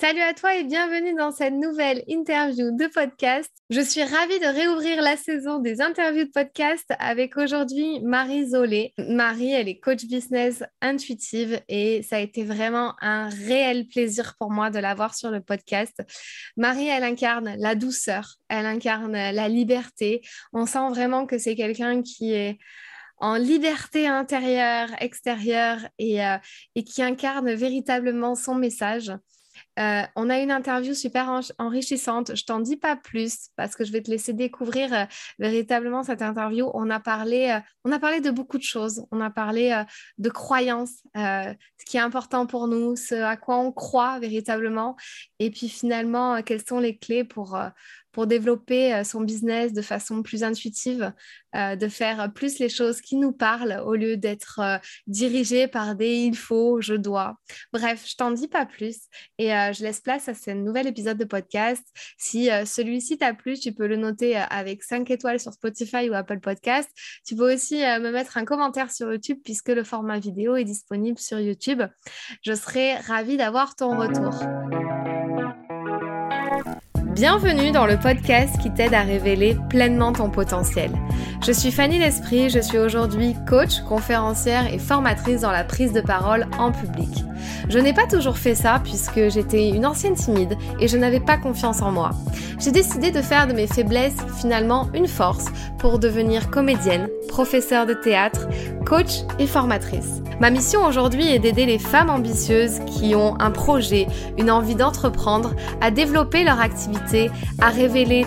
Salut à toi et bienvenue dans cette nouvelle interview de podcast. Je suis ravie de réouvrir la saison des interviews de podcast avec aujourd'hui Marie Zolé. Marie, elle est coach business intuitive et ça a été vraiment un réel plaisir pour moi de la voir sur le podcast. Marie, elle incarne la douceur, elle incarne la liberté. On sent vraiment que c'est quelqu'un qui est en liberté intérieure, extérieure et, euh, et qui incarne véritablement son message. Euh, on a une interview super enrichissante. Je t'en dis pas plus parce que je vais te laisser découvrir euh, véritablement cette interview. On a parlé, euh, on a parlé de beaucoup de choses. On a parlé de croyances, ce qui est important pour nous, ce à quoi on croit véritablement, et puis finalement quelles sont les clés pour pour développer euh, son business de façon plus intuitive, euh, de faire plus les choses qui nous parlent au lieu d'être euh, dirigé par des il faut, je dois. Bref, je t'en dis pas plus et je laisse place à ce nouvel épisode de podcast. Si celui-ci t'a plu, tu peux le noter avec 5 étoiles sur Spotify ou Apple Podcast. Tu peux aussi me mettre un commentaire sur YouTube puisque le format vidéo est disponible sur YouTube. Je serai ravie d'avoir ton retour. Bienvenue dans le podcast qui t'aide à révéler pleinement ton potentiel. Je suis Fanny L'Esprit, je suis aujourd'hui coach, conférencière et formatrice dans la prise de parole en public. Je n'ai pas toujours fait ça puisque j'étais une ancienne timide et je n'avais pas confiance en moi. J'ai décidé de faire de mes faiblesses finalement une force pour devenir comédienne, professeure de théâtre, coach et formatrice. Ma mission aujourd'hui est d'aider les femmes ambitieuses qui ont un projet, une envie d'entreprendre, à développer leur activité, à révéler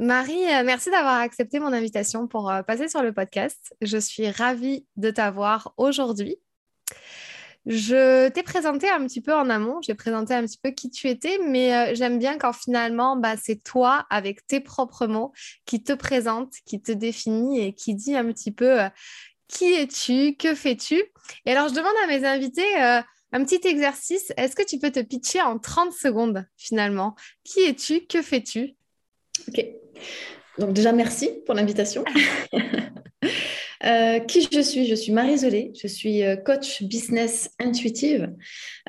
Marie, euh, merci d'avoir accepté mon invitation pour euh, passer sur le podcast. Je suis ravie de t'avoir aujourd'hui. Je t'ai présenté un petit peu en amont, j'ai présenté un petit peu qui tu étais, mais euh, j'aime bien quand finalement, bah, c'est toi, avec tes propres mots, qui te présente, qui te définit et qui dit un petit peu qui es-tu, que fais-tu. Et alors, je demande à mes invités un petit exercice. Est-ce que tu peux te pitcher en 30 secondes finalement? Qui es-tu? Que fais-tu? Ok. Donc déjà, merci pour l'invitation. Euh, qui je suis? Je suis Marie Zolé, je suis euh, coach business intuitive,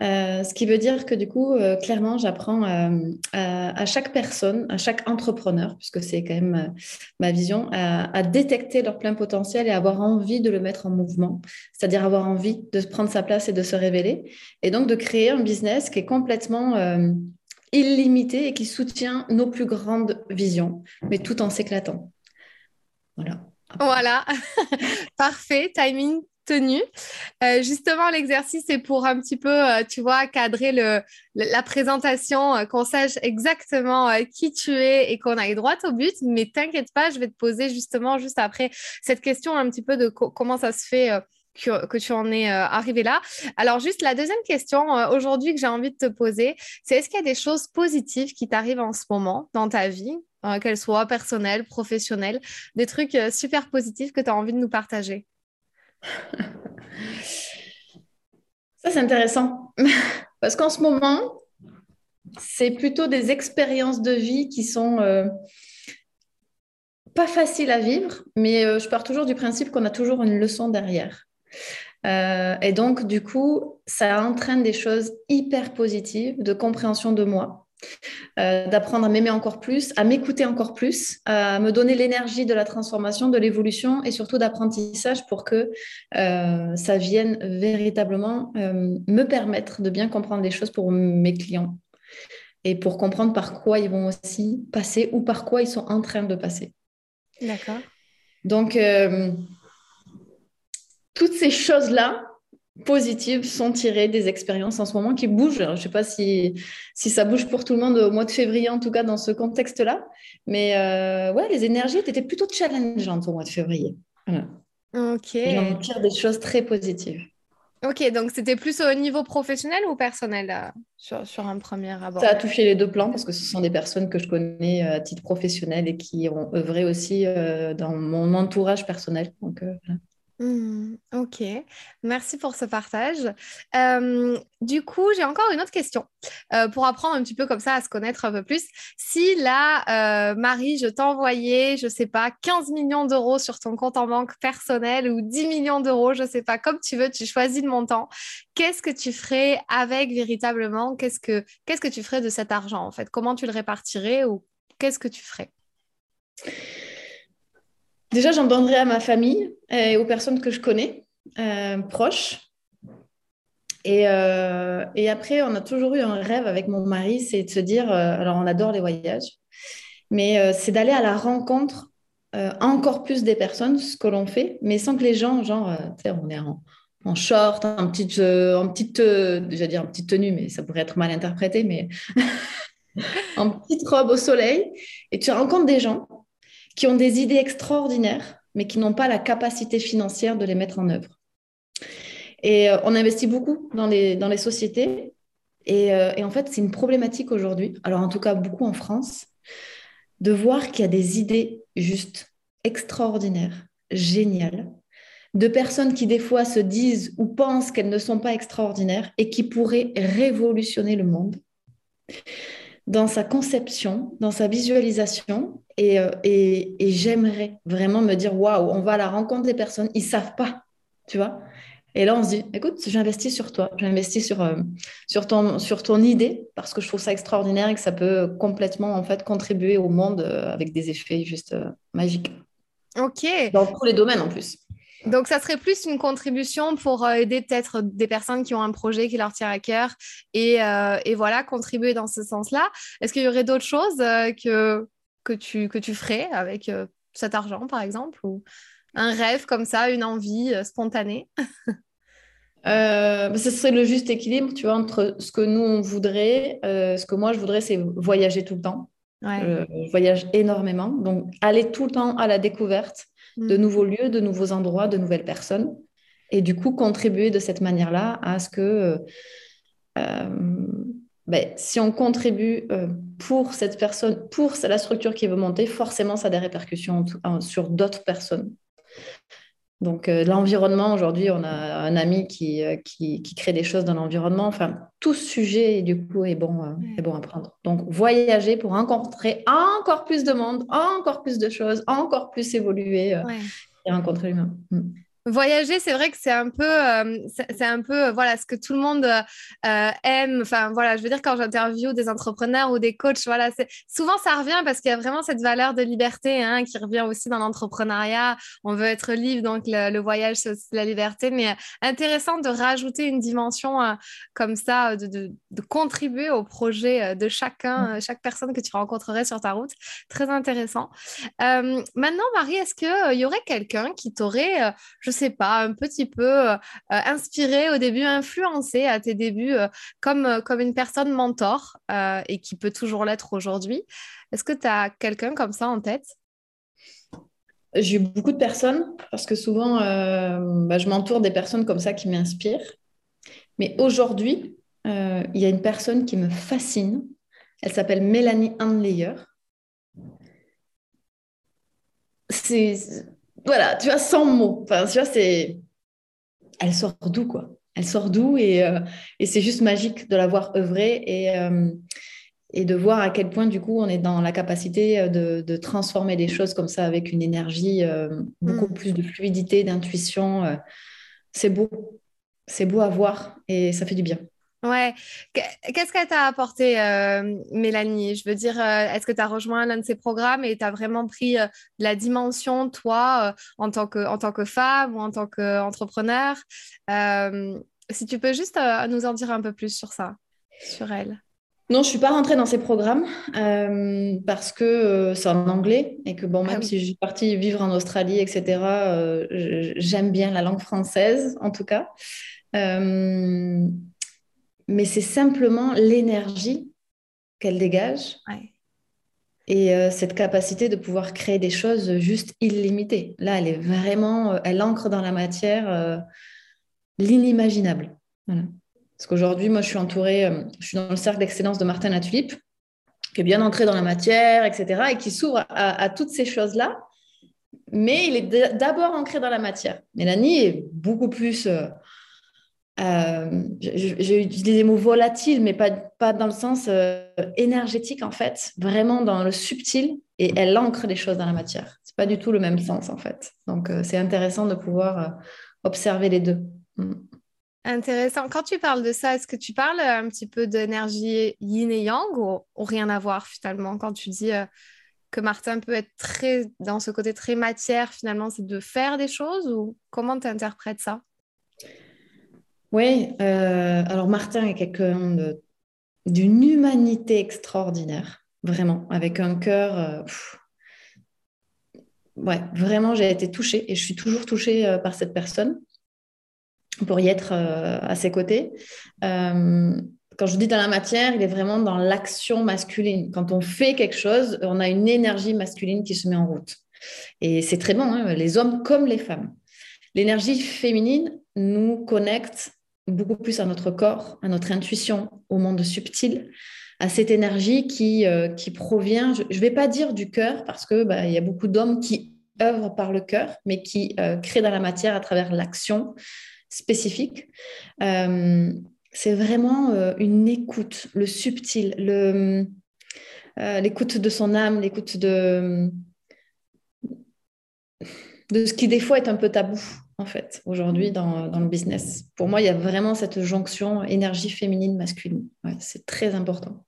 euh, ce qui veut dire que du coup, clairement, j'apprends à, chaque personne, à chaque entrepreneur, puisque c'est quand même ma vision, à, détecter leur plein potentiel et avoir envie de le mettre en mouvement, c'est-à-dire avoir envie de prendre sa place et de se révéler, et donc de créer un business qui est complètement illimité et qui soutient nos plus grandes visions, mais tout en s'éclatant. Voilà. Voilà, parfait, timing tenu. Euh, justement, l'exercice est pour un petit peu, euh, tu vois, cadrer le, la présentation, euh, qu'on sache exactement qui tu es et qu'on aille droit au but. Mais t'inquiète pas, je vais te poser justement juste après cette question un petit peu de comment ça se fait. Que, tu en es arrivé là. Alors, juste la deuxième question aujourd'hui que j'ai envie de te poser, c'est est-ce qu'il y a des choses positives qui t'arrivent en ce moment dans ta vie euh, qu'elles soient personnelles, professionnelles, des trucs euh, super positifs que tu as envie de nous partager? Ça, c'est intéressant. Parce qu'en ce moment, c'est plutôt des expériences de vie qui sont euh, pas faciles à vivre, mais je pars toujours du principe qu'on a toujours une leçon derrière. Et donc, du coup, ça entraîne des choses hyper positives de compréhension de moi, euh, d'apprendre à m'aimer encore plus, à m'écouter encore plus, à me donner l'énergie de la transformation, de l'évolution et surtout d'apprentissage pour que euh, ça vienne véritablement euh, me permettre de bien comprendre les choses pour mes clients et pour comprendre par quoi ils vont aussi passer ou par quoi ils sont en train de passer. D'accord. Donc, toutes ces choses-là, positives sont tirées des expériences en ce moment qui bougent. je ne sais pas si, si ça bouge pour tout le monde au mois de février, en tout cas dans ce contexte-là. Mais euh, ouais, les énergies étaient plutôt challengeantes au mois de février. Ok. on tire des choses très positives. Ok, donc c'était plus au niveau professionnel ou personnel sur, sur, un premier abord? Ça a touché les deux plans parce que ce sont des personnes que je connais à titre professionnel et qui ont œuvré aussi dans mon entourage personnel. Donc, voilà. Mmh, ok, merci pour ce partage. du coup, j'ai encore une autre question pour apprendre un petit peu comme ça à se connaître un peu plus. Si là, Marie, je t'envoyais, je ne sais pas, 15 millions d'euros sur ton compte en banque personnel ou 10 millions d'euros, je ne sais pas, comme tu veux, tu choisis le montant, qu'est-ce que tu ferais avec véritablement? Qu'est-ce que Qu'est-ce que tu ferais de cet argent en fait? Comment tu le répartirais ou qu'est-ce que tu ferais? Déjà, j'en donnerai à ma famille et aux personnes que je connais, euh, proches. Euh, et, après, on a toujours eu un rêve avec mon mari, c'est de se dire, euh, alors on adore les voyages, mais c'est d'aller à la rencontre encore plus des personnes, ce que l'on fait, mais sans que les gens, genre, on est en, short, en petite, en petite, déjà dire en petite tenue, mais ça pourrait être mal interprété, mais en petite robe au soleil, et tu rencontres des gens qui ont des idées extraordinaires, mais qui n'ont pas la capacité financière de les mettre en œuvre. Et euh, on investit beaucoup dans les, sociétés. Euh, et, en fait, c'est une problématique aujourd'hui, alors en tout cas beaucoup en France, de voir qu'il y a des idées juste extraordinaires, géniales, de personnes qui des fois se disent ou pensent qu'elles ne sont pas extraordinaires et qui pourraient révolutionner le monde dans sa conception, dans sa visualisation. Euh, et, j'aimerais vraiment me dire, waouh, on va à la rencontre des personnes, ils savent pas, tu vois. Et là, on se dit, écoute, j'investis sur toi, j'investis sur, euh, sur, ton, sur ton idée, parce que je trouve ça extraordinaire et que ça peut complètement, en fait, contribuer au monde euh, avec des effets juste magiques. Ok. Dans tous les domaines, en plus. Donc, ça serait plus une contribution pour aider peut-être des personnes qui ont un projet qui leur tient à cœur et, euh, voilà, contribuer dans ce sens-là. Est-ce qu'il y aurait d'autres choses que, que, tu, que tu ferais avec cet argent, par exemple, ou un rêve comme ça, une envie spontanée? Bah, ce serait le juste équilibre, tu vois, entre ce que nous, on voudrait, ce que moi, je voudrais, c'est voyager tout le temps. je voyage énormément. Donc, aller tout le temps à la découverte de mm. nouveaux lieux, de nouveaux endroits, de nouvelles personnes. Et du coup, contribuer de cette manière-là à ce que euh, ben, si on contribue euh, pour cette personne, pour la structure qui veut monter, forcément, ça a des répercussions sur d'autres personnes. Donc, euh, l'environnement, aujourd'hui, on a un ami qui, qui, crée des choses dans l'environnement. Enfin, tout sujet, du coup, est bon, est bon à prendre. Donc, voyager pour rencontrer encore plus de monde, encore plus de choses, encore plus évoluer et rencontrer l'humain. Mm. Voyager, c'est vrai que c'est un peu, euh, c'est un peu, euh, voilà, ce que tout le monde euh, aime. Enfin, voilà, je veux dire quand j'interviewe des entrepreneurs ou des coachs, voilà, souvent ça revient parce qu'il y a vraiment cette valeur de liberté hein, qui revient aussi dans l'entrepreneuriat. On veut être libre, donc le, voyage c'est aussi la liberté. Mais intéressant de rajouter une dimension comme ça, de, de, de, contribuer au projet de chacun, mmh. chaque personne que tu rencontrerais sur ta route. Très intéressant. maintenant, Marie, est-ce qu'il y aurait quelqu'un qui t'aurait, je sais pas, un petit peu euh, inspiré au début, influencé à tes débuts euh, comme, euh, comme une personne mentor et qui peut toujours l'être aujourd'hui. Est-ce que tu as quelqu'un comme ça en tête? J'ai eu beaucoup de personnes parce que souvent, bah, je m'entoure des personnes comme ça qui m'inspirent. Mais aujourd'hui, il y a une personne qui me fascine. Elle s'appelle Mélanie Handleyer. C'est voilà, tu vois, sans mots. Enfin, tu vois, c'est. Elle sort d'où, quoi? Elle sort d'où et, euh, et c'est juste magique de la voir œuvrer et, euh, et de voir à quel point, du coup, on est dans la capacité euh, de, de transformer les choses comme ça avec une énergie, beaucoup mm. plus de fluidité, d'intuition. c'est beau. C'est beau à voir et ça fait du bien. Ouais. Qu'est-ce qu'elle t'a apporté, euh, Mélanie? Je veux dire, euh, est-ce que tu as rejoint l'un de ces programmes et tu as vraiment pris euh, la dimension, toi, en, tant que, en tant que femme ou en tant qu'entrepreneur? Si tu peux juste nous en dire un peu plus sur ça, sur elle. Non, je ne suis pas rentrée dans ces programmes parce que c'est en anglais et que, bon, ah même si je suis partie vivre en Australie, etc., j'aime bien la langue française, en tout cas mais c'est simplement l'énergie qu'elle dégage et euh, cette capacité de pouvoir créer des choses juste illimitées. Là, elle est vraiment, euh, elle ancre dans la matière. Euh, l'inimaginable. Parce qu'aujourd'hui, moi, je suis entourée, euh, je suis dans le cercle d'excellence de Martin Latulippe, qui est bien entré dans la matière, etc., et qui s'ouvre à, toutes ces choses-là. Mais il est d'abord ancré dans la matière. Mélanie est beaucoup plus euh, j'ai utilisé des mots volatiles, mais pas, pas dans le sens euh, énergétique, en fait, vraiment dans le subtil, et elle ancre les choses dans la matière. C'est pas du tout le même sens, en fait. Donc, euh, c'est intéressant de pouvoir observer les deux. Mm. Intéressant. Quand tu parles de ça, est-ce que tu parles un petit peu d'énergie yin et yang ou, ou, rien à voir finalement? Quand tu dis que Martin peut être très dans ce côté très matière, finalement, c'est de faire des choses ou comment tu interprètes ça? Oui, euh, alors Martin est quelqu'un d'une humanité extraordinaire, vraiment, avec un cœur. Euh, ouais, vraiment, j'ai été touchée et je suis toujours touchée euh, par cette personne pour y être à ses côtés. quand je dis dans la matière, il est vraiment dans l'action masculine. Quand on fait quelque chose, on a une énergie masculine qui se met en route. Et c'est très bon, hein, les hommes comme les femmes. L'énergie féminine nous connecte beaucoup plus à notre corps, à notre intuition, au monde subtil, à cette énergie qui, euh, qui provient, je ne vais pas dire du cœur, parce qu'il bah, y a beaucoup d'hommes qui œuvrent par le cœur, mais qui euh, créent dans la matière à travers l'action spécifique. Euh, c'est vraiment une écoute, le subtil, l'écoute de son âme, l'écoute de, de ce qui des fois est un peu tabou en fait, aujourd'hui dans, le business. Pour moi, il y a vraiment cette jonction énergie féminine-masculine. c'est très important.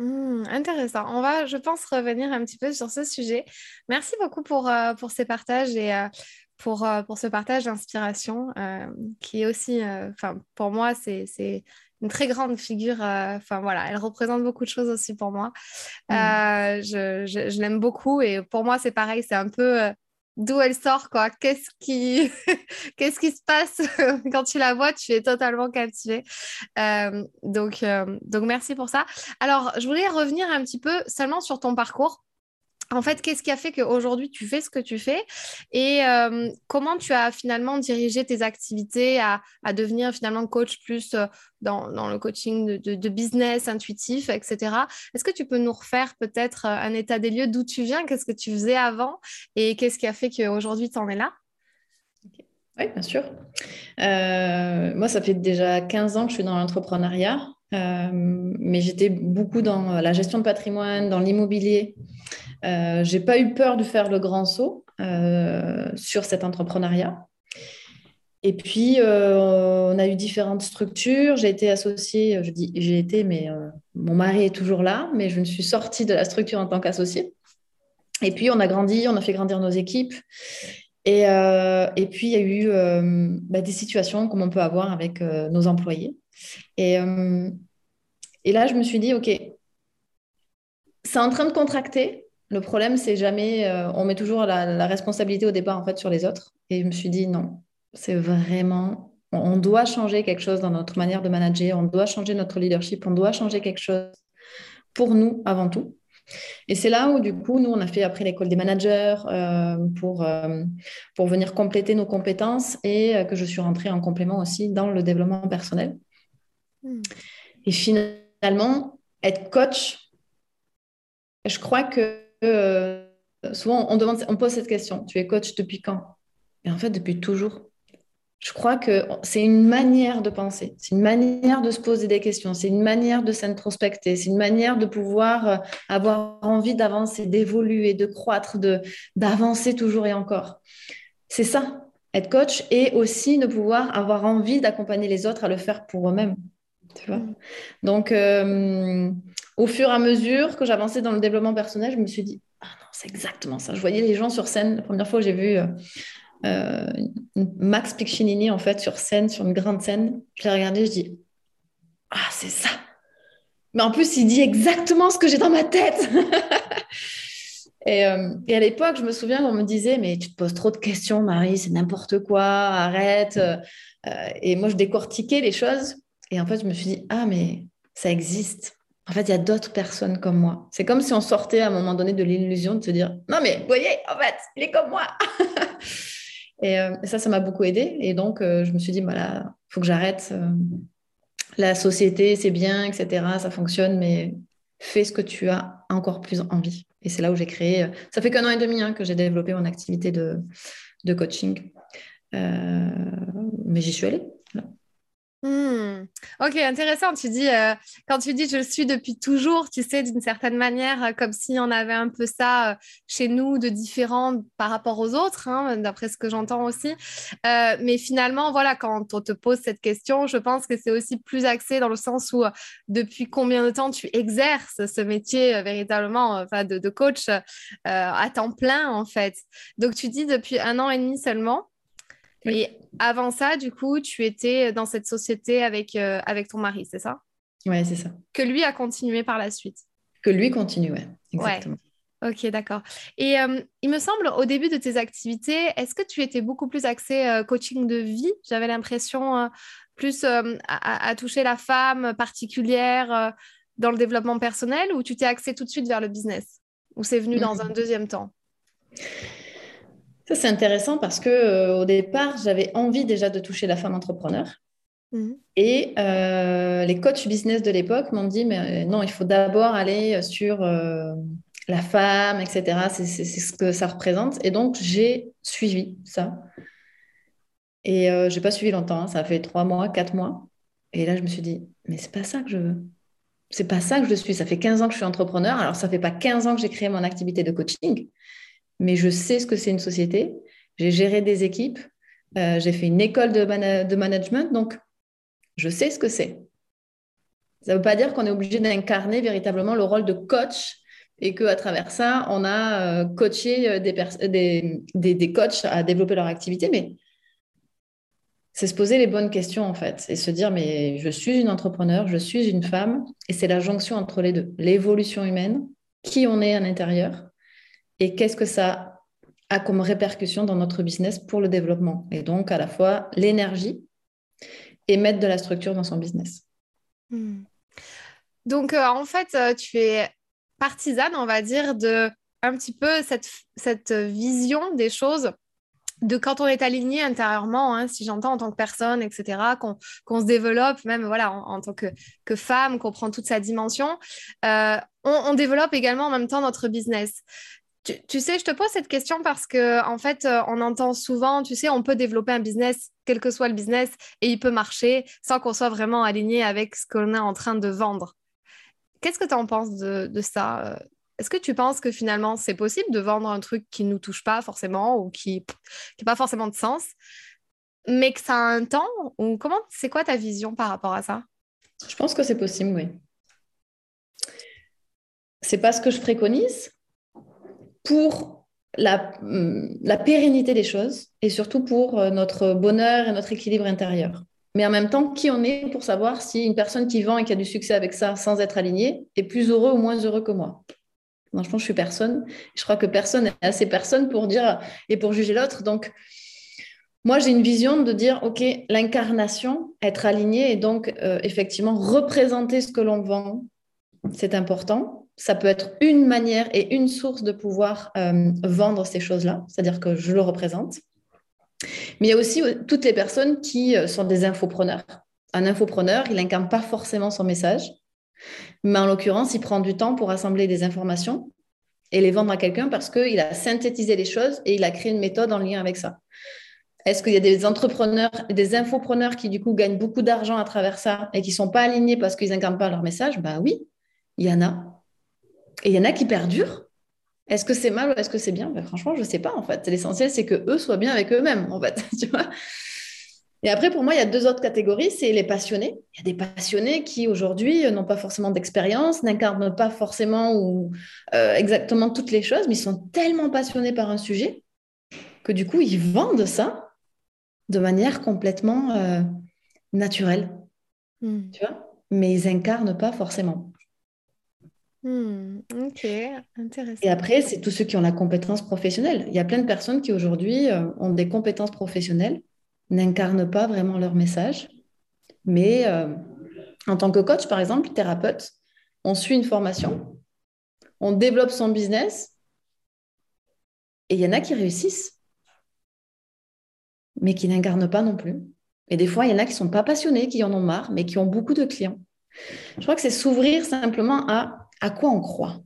Mmh, intéressant. On va, je pense, revenir un petit peu sur ce sujet. Merci beaucoup pour, euh, pour ces partages et euh, pour, euh, pour ce partage d'inspiration qui est aussi, enfin, pour moi, c'est une très grande figure. Enfin, voilà, elle représente beaucoup de choses aussi pour moi. Mmh. je, je l'aime beaucoup et pour moi, c'est pareil, c'est un peu d'où elle sort, quoi. Qu'est-ce qui... Qu'est-ce qui se passe quand tu la vois? Tu es totalement captivée. Euh, donc, euh, donc, merci pour ça. Alors, je voulais revenir un petit peu seulement sur ton parcours en fait, qu'est-ce qui a fait qu'aujourd'hui tu fais ce que tu fais et euh, comment tu as finalement dirigé tes activités à, devenir finalement coach plus euh, dans, le coaching de, business intuitif, etc. Est-ce que tu peux nous refaire peut-être euh, un état des lieux d'où tu viens, qu'est-ce que tu faisais avant et qu'est-ce qui a fait qu'aujourd'hui tu en es là? Oui, bien sûr. moi, ça fait déjà 15 ans que je suis dans l'entrepreneuriat. mais j'étais beaucoup dans la gestion de patrimoine, dans l'immobilier, euh, j'ai pas eu peur de faire le grand saut euh, sur cet entrepreneuriat. Et puis, euh, on a eu différentes structures. J'ai été associée, je dis j'ai été, mais mon mari est toujours là, mais je me suis sortie de la structure en tant qu'associée. Et puis, on a grandi, on a fait grandir nos équipes. Et, et puis, il y a eu bah, des situations comme on peut avoir avec nos employés. Et, et là, je me suis dit, OK, c'est en train de contracter, le problème, c'est jamais, euh, on met toujours la, responsabilité au départ en fait sur les autres. Et je me suis dit non, c'est vraiment, on, doit changer quelque chose dans notre manière de manager, on doit changer notre leadership, on doit changer quelque chose pour nous avant tout. Et c'est là où du coup, nous, on a fait après l'école des managers euh, pour, euh, pour venir compléter nos compétences et que je suis rentrée en complément aussi dans le développement personnel. Hmm. Et finalement, être coach, je crois que euh, souvent on, demande, on pose cette question, tu es coach depuis quand? Et en fait, depuis toujours. Je crois que c'est une manière de penser, c'est une manière de se poser des questions, c'est une manière de s'introspecter, c'est une manière de pouvoir euh, avoir envie d'avancer, d'évoluer, de croître, d'avancer toujours et encore. C'est ça, être coach et aussi de pouvoir avoir envie d'accompagner les autres à le faire pour eux-mêmes. Donc, euh, au fur et à mesure que j'avançais dans le développement personnel, je me suis dit, ah non, c'est exactement ça. Je voyais les gens sur scène. La première fois, j'ai vu euh, euh, Max Piccinini, en fait, sur scène, sur une grande scène. Je l'ai regardé, je dis, ah, c'est ça. Mais en plus, il dit exactement ce que j'ai dans ma tête. et, à l'époque, je me souviens qu'on me disait, mais tu te poses trop de questions, Marie, c'est n'importe quoi, arrête. et moi, je décortiquais les choses. Et en fait, je me suis dit, ah, mais ça existe. En fait, il y a d'autres personnes comme moi. C'est comme si on sortait à un moment donné de l'illusion de se dire, non, mais vous voyez, en fait, il est comme moi. Et, ça, ça m'a beaucoup aidé. Et donc, je me suis dit, voilà, il faut que j'arrête. la société, c'est bien, etc. Ça fonctionne, mais fais ce que tu as encore plus envie. Et c'est là où j'ai créé. Ça fait qu'un an et demi hein, que j'ai développé mon activité de, de coaching. mais j'y suis allée. Hmm. Ok, intéressant. Tu dis, euh, quand tu dis je le suis depuis toujours, tu sais, d'une certaine manière, euh, comme si on avait un peu ça euh, chez nous de différent par rapport aux autres, hein, d'après ce que j'entends aussi. mais finalement, voilà, quand on te pose cette question, je pense que c'est aussi plus axé dans le sens où depuis combien de temps tu exerces ce métier véritablement de, de, coach à temps plein, en fait? Donc, tu dis depuis un an et demi seulement. Et avant ça, du coup, tu étais dans cette société avec, euh, avec ton mari, c'est ça? Oui, c'est ça. Que lui a continué par la suite? Que lui continue, ouais, exactement. Ok, d'accord. Et euh, il me semble, au début de tes activités, est-ce que tu étais beaucoup plus axé euh, coaching de vie? J'avais l'impression plus à, toucher la femme particulière dans le développement personnel ou tu t'es axé tout de suite vers le business? Ou c'est venu dans un deuxième temps? Ça, c'est intéressant parce que euh, au départ, j'avais envie déjà de toucher la femme entrepreneur. Mhm. Et euh, les coachs business de l'époque m'ont dit, mais euh, non, il faut d'abord aller sur la femme, etc. C'est ce que ça représente. Et donc, j'ai suivi ça. Et je n'ai pas suivi longtemps. Hein. Ça a fait trois mois, quatre mois. Et là, je me suis dit, mais c'est pas ça que je veux. C'est pas ça que je suis. Ça fait 15 ans que je suis entrepreneur. Alors, ça fait pas 15 ans que j'ai créé mon activité de coaching mais je sais ce que c'est une société. J'ai géré des équipes, euh, j'ai fait une école de, management, donc je sais ce que c'est. Ça ne veut pas dire qu'on est obligé d'incarner véritablement le rôle de coach et qu'à travers ça, on a euh, coaché euh, des, coachs à développer leur activité, mais c'est se poser les bonnes questions en fait et se dire mais je suis une entrepreneur, je suis une femme et c'est la jonction entre les deux, l'évolution humaine, qui on est à l'intérieur et qu'est-ce que ça a comme répercussion dans notre business pour le développement? Et donc, à la fois l'énergie et mettre de la structure dans son business. Hmm. Donc, euh, en fait, euh, tu es partisane, on va dire, de un petit peu cette, cette vision des choses de quand on est aligné intérieurement, hein, si j'entends en tant que personne, etc., qu'on se développe, même voilà, en, tant que, que femme, qu'on prend toute sa dimension, euh, on, développe également en même temps notre business. Tu, sais, je te pose cette question parce que en fait, euh, on entend souvent, tu sais, on peut développer un business, quel que soit le business, et il peut marcher sans qu'on soit vraiment aligné avec ce qu'on est en train de vendre. Qu'est-ce que tu en penses de, ça euh? Est-ce que tu penses que finalement c'est possible de vendre un truc qui ne nous touche pas forcément ou qui n'a pas forcément de sens, mais que ça a un temps Ou comment c'est quoi ta vision par rapport à ça? Je pense que c'est possible, oui. C'est pas ce que je préconise, pour la, pérennité des choses et surtout pour euh, notre bonheur et notre équilibre intérieur. Mais en même temps, qui on est pour savoir si une personne qui vend et qui a du succès avec ça sans être alignée est plus heureux ou moins heureux que moi? Franchement, je suis personne. Je crois que personne n'est assez personne pour dire et pour juger l'autre. Donc, moi, j'ai une vision de dire, OK, l'incarnation, être aligné et donc euh, effectivement représenter ce que l'on vend, c'est important ça peut être une manière et une source de pouvoir euh, vendre ces choses-là, c'est-à-dire que je le représente. Mais il y a aussi euh, toutes les personnes qui euh, sont des infopreneurs. Un infopreneur, il n'incarne pas forcément son message, mais en l'occurrence, il prend du temps pour assembler des informations et les vendre à quelqu'un parce qu'il a synthétisé les choses et il a créé une méthode en lien avec ça. Est-ce qu'il y a des entrepreneurs, des infopreneurs qui du coup gagnent beaucoup d'argent à travers ça et qui ne sont pas alignés parce qu'ils n'incarnent pas leur message? Ben oui, il y en a. Et il y en a qui perdurent. Est-ce que c'est mal ou est-ce que c'est bien? Ben, Franchement, je ne sais pas en fait. L'essentiel, c'est que eux soient bien avec eux-mêmes en fait. Tu vois et après, pour moi, il y a deux autres catégories. C'est les passionnés. Il y a des passionnés qui, aujourd'hui, n'ont pas forcément d'expérience, n'incarnent pas forcément ou euh, exactement toutes les choses, mais ils sont tellement passionnés par un sujet que du coup, ils vendent ça de manière complètement euh, naturelle. Hmm. Tu vois? Mais ils incarnent pas forcément. Hmm, ok, intéressant. Et après, c'est tous ceux qui ont la compétence professionnelle. Il y a plein de personnes qui aujourd'hui euh, ont des compétences professionnelles, n'incarnent pas vraiment leur message, mais euh, en tant que coach, par exemple, thérapeute, on suit une formation, on développe son business, et il y en a qui réussissent. mais qui n'incarnent pas non plus. Et des fois, il y en a qui ne sont pas passionnés, qui en ont marre, mais qui ont beaucoup de clients. Je crois que c'est s'ouvrir simplement à à quoi on croit.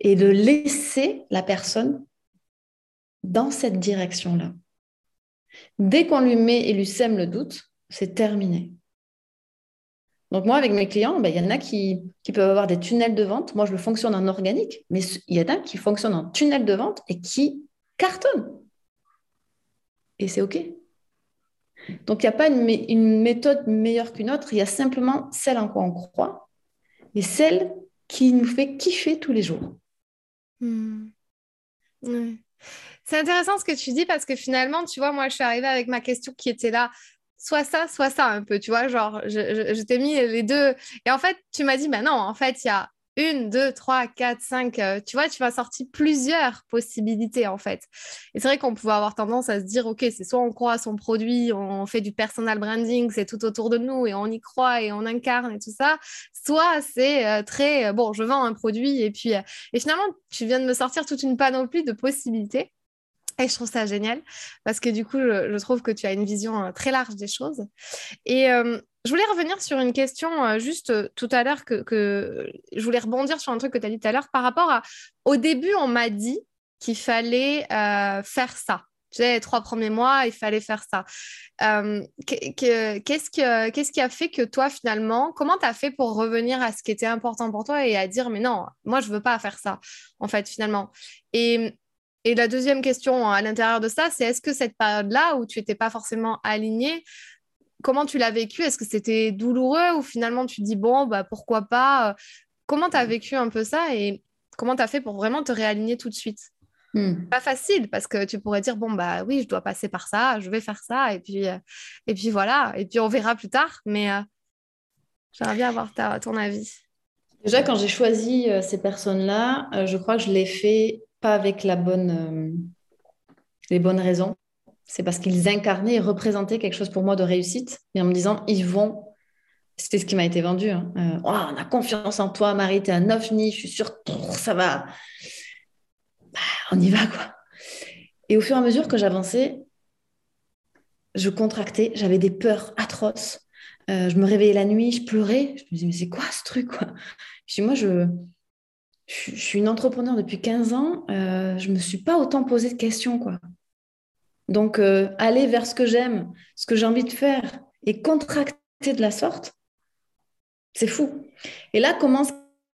Et de laisser la personne dans cette direction-là. Dès qu'on lui met et lui sème le doute, c'est terminé. Donc moi, avec mes clients, ben, il y en a qui, qui, peuvent avoir des tunnels de vente. Moi, je le fonctionne en organique, mais il y en a qui fonctionnent en tunnel de vente et qui cartonnent. Et c'est OK. Donc, il n'y a pas une, méthode meilleure qu'une autre, il y a simplement celle en quoi on croit et celle qui nous fait kiffer tous les jours. Hmm. C'est intéressant ce que tu dis parce que finalement, tu vois, moi, je suis arrivée avec ma question qui était là, soit ça, soit ça un peu, tu vois, genre, je, je t'ai mis les deux. Et en fait, tu m'as dit, ben non, en fait, il y a une, deux, trois, quatre, cinq, euh, tu vois, tu vas sortir plusieurs possibilités en fait. Et c'est vrai qu'on pouvait avoir tendance à se dire, ok, c'est soit on croit à son produit, on fait du personal branding, c'est tout autour de nous et on y croit et on incarne et tout ça, soit c'est euh, très, euh, bon, je vends un produit et puis, et finalement, tu viens de me sortir toute une panoplie de possibilités. Et je trouve ça génial parce que du coup, je, trouve que tu as une vision très large des choses. Et je voulais revenir sur une question euh, juste euh, tout à l'heure que, je voulais rebondir sur un truc que tu as dit tout à l'heure par rapport à au début on m'a dit qu'il fallait euh, faire ça. Tu sais, trois premiers mois, il fallait faire ça. qu'est-ce, qui a fait que toi, finalement, comment tu as fait pour revenir à ce qui était important pour toi et à dire, mais non, moi, je veux pas faire ça, en fait, finalement. Et, et la deuxième question à l'intérieur de ça, c'est est-ce que cette période-là où tu n'étais pas forcément aligné, comment tu l'as vécu? Est-ce que c'était douloureux ou finalement tu dis bon, bah pourquoi pas? Comment tu as vécu un peu ça et comment tu as fait pour vraiment te réaligner tout de suite? Hmm. Pas facile parce que tu pourrais dire bon, bah oui, je dois passer par ça, je vais faire ça et puis, euh, et puis voilà, et puis on verra plus tard, mais euh, j'aimerais bien avoir ton avis. Déjà, quand j'ai choisi euh, ces personnes-là, je crois que je l'ai fait pas avec la bonne, les bonnes raisons c'est parce qu'ils incarnaient et représentaient quelque chose pour moi de réussite, et en me disant, ils vont. C'était ce qui m'a été vendu. Hein. Euh, oh, on a confiance en toi, Marie, tu es un ovni, je suis sûre ça va. Bah, on y va, quoi. Et au fur et à mesure que j'avançais, je contractais, j'avais des peurs atroces. Euh, je me réveillais la nuit, je pleurais. Je me disais, mais c'est quoi ce truc quoi? Moi, je, je, suis une entrepreneur depuis 15 ans. Euh, je ne me suis pas autant posé de questions. quoi. Donc, euh, aller vers ce que j'aime, ce que j'ai envie de faire et contracter de la sorte, c'est fou. Et là commence